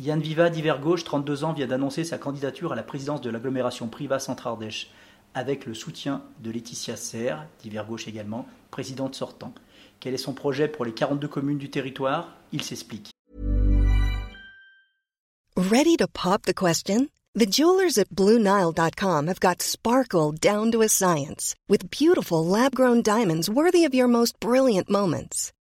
Yann Viva d'Hiver Gauche, 32 ans, vient d'annoncer sa candidature à la présidence de l'agglomération Priva Centre-Ardèche, avec le soutien de Laetitia Serre, d'Hiver Gauche également, présidente sortant. Quel est son projet pour les 42 communes du territoire? Il s'explique. Ready to pop the question? The jewelers at BlueNile.com have got sparkle down to a science with beautiful lab-grown diamonds worthy of your most brilliant moments.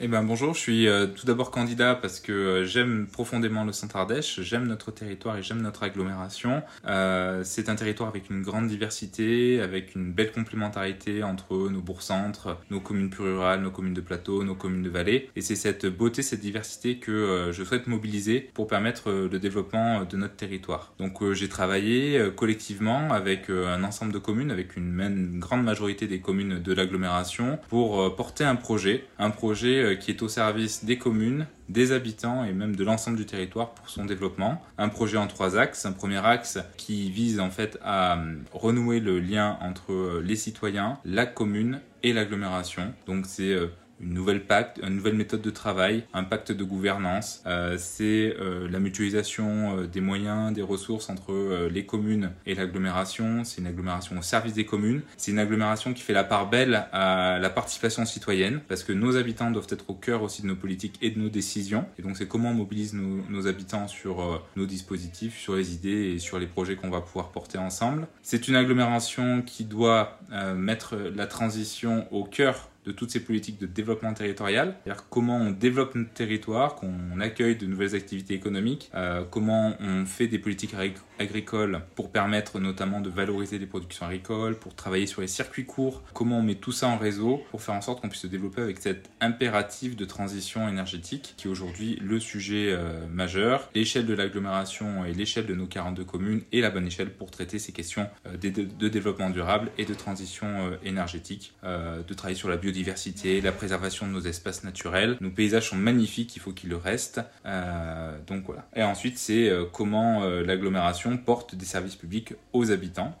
Eh ben bonjour, je suis euh, tout d'abord candidat parce que euh, j'aime profondément le centre Ardèche, j'aime notre territoire et j'aime notre agglomération. Euh, c'est un territoire avec une grande diversité, avec une belle complémentarité entre nos bourgs-centres, nos communes plus rurales, nos communes de plateau, nos communes de vallée. Et c'est cette beauté, cette diversité que je souhaite mobiliser pour permettre le développement de notre territoire. Donc j'ai travaillé collectivement avec un ensemble de communes, avec une, une grande majorité des communes de l'agglomération, pour porter un projet, un projet euh, qui est au service des communes, des habitants et même de l'ensemble du territoire pour son développement. Un projet en trois axes. Un premier axe qui vise en fait à euh, renouer le lien entre euh, les citoyens, la commune et l'agglomération. Donc c'est une nouvelle pacte, une nouvelle méthode de travail, un pacte de gouvernance. Euh, c'est euh, la mutualisation euh, des moyens, des ressources entre les communes et l'agglomération. C'est une agglomération au service des communes. C'est une agglomération qui fait la part belle à la participation citoyenne, parce que nos habitants doivent être au cœur aussi de nos politiques et de nos décisions. Et donc c'est comment on mobilise nos, nos habitants sur nos dispositifs, sur les idées et sur les projets qu'on va pouvoir porter ensemble. C'est une agglomération qui doit mettre la transition au cœur de toutes ces politiques de développement territorial, c'est-à-dire comment on développe notre territoire, qu'on accueille de nouvelles activités économiques, euh, comment on fait des politiques agricoles pour permettre notamment de valoriser les productions agricoles, pour travailler sur les circuits courts, comment on met tout ça en réseau pour faire en sorte qu'on puisse se développer avec cet impératif de transition énergétique qui est aujourd'hui le sujet euh, majeur. L'échelle de l'agglomération et l'échelle de nos 42 communes est la bonne échelle pour traiter ces questions euh, de, de, développement durable et de transition énergétique, de travailler sur la biodiversité biodiversité, la préservation de nos espaces naturels. Nos paysages sont magnifiques, il faut qu'ils le restent. Euh, donc voilà. Et ensuite, c'est euh, comment euh, l'agglomération porte des services publics aux habitants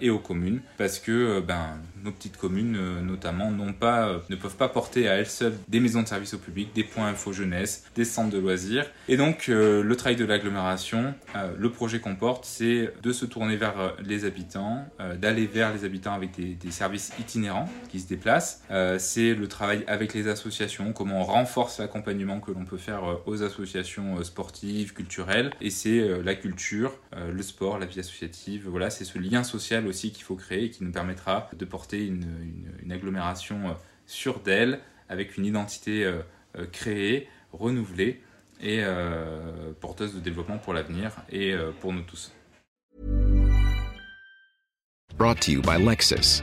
et aux communes, parce que ben, nos petites communes, notamment, ne peuvent pas porter à elles seules des maisons de services au public, des points info jeunesse, des centres de loisirs. Et donc, le travail de l'agglomération, le projet qu'on porte, c'est de se tourner vers les habitants, d'aller vers les habitants avec des services itinérants qui se déplacent c'est le travail avec les associations, comment on renforce l'accompagnement que l'on peut faire euh, aux associations euh, sportives, culturelles. Et c'est euh, la culture, le sport, la vie associative. Voilà, c'est ce lien social aussi qu'il faut créer et qui nous permettra de porter une, agglomération sûre d'elle, avec une identité créée, renouvelée et porteuse de développement pour l'avenir et pour nous tous. Brought to you by Lexus.